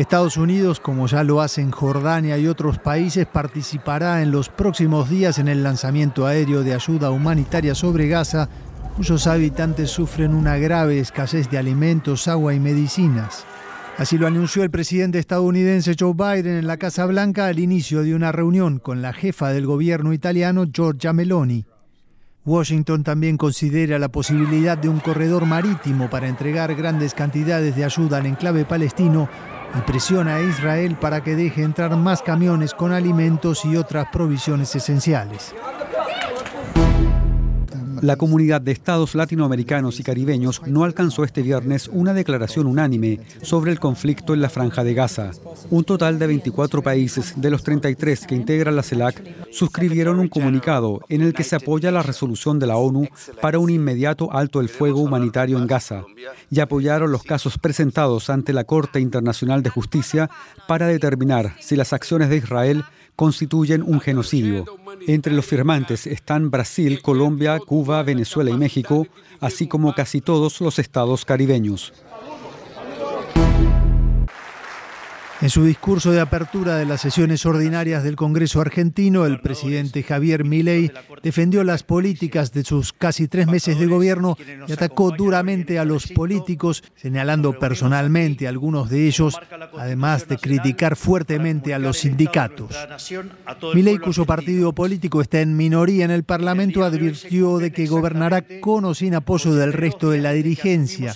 Estados Unidos, como ya lo hacen Jordania y otros países, participará en los próximos días en el lanzamiento aéreo de ayuda humanitaria sobre Gaza, cuyos habitantes sufren una grave escasez de alimentos, agua y medicinas. Así lo anunció el presidente estadounidense Joe Biden en la Casa Blanca al inicio de una reunión con la jefa del gobierno italiano, Giorgia Meloni. Washington también considera la posibilidad de un corredor marítimo para entregar grandes cantidades de ayuda al enclave palestino y presiona a Israel para que deje entrar más camiones con alimentos y otras provisiones esenciales. La comunidad de estados latinoamericanos y caribeños no alcanzó este viernes una declaración unánime sobre el conflicto en la franja de Gaza. Un total de 24 países de los 33 que integran la CELAC suscribieron un comunicado en el que se apoya la resolución de la ONU para un inmediato alto el fuego humanitario en Gaza y apoyaron los casos presentados ante la Corte Internacional de Justicia para determinar si las acciones de Israel constituyen un genocidio. Entre los firmantes están Brasil, Colombia, Cuba, Venezuela y México, así como casi todos los estados caribeños. En su discurso de apertura de las sesiones ordinarias del Congreso argentino, el presidente Javier Milei defendió las políticas de sus casi tres meses de gobierno y atacó duramente a los políticos, señalando personalmente a algunos de ellos, además de criticar fuertemente a los sindicatos. Milei, cuyo partido político está en minoría en el Parlamento, advirtió de que gobernará con o sin apoyo del resto de la dirigencia.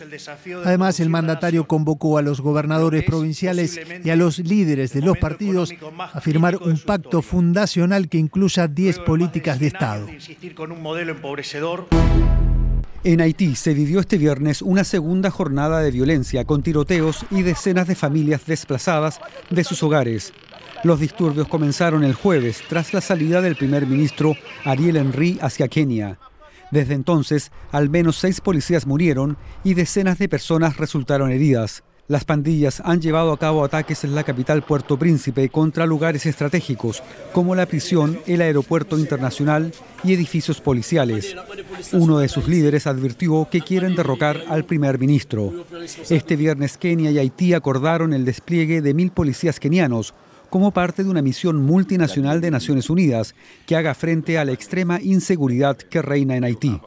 Además, el mandatario convocó a los gobernadores provinciales y a a los líderes de los partidos a firmar un pacto fundacional que incluya 10 políticas de Estado. En Haití se vivió este viernes una segunda jornada de violencia con tiroteos y decenas de familias desplazadas de sus hogares. Los disturbios comenzaron el jueves tras la salida del primer ministro Ariel Henry hacia Kenia. Desde entonces, al menos seis policías murieron y decenas de personas resultaron heridas. Las pandillas han llevado a cabo ataques en la capital Puerto Príncipe contra lugares estratégicos como la prisión, el aeropuerto internacional y edificios policiales. Uno de sus líderes advirtió que quieren derrocar al primer ministro. Este viernes Kenia y Haití acordaron el despliegue de mil policías kenianos como parte de una misión multinacional de Naciones Unidas que haga frente a la extrema inseguridad que reina en Haití.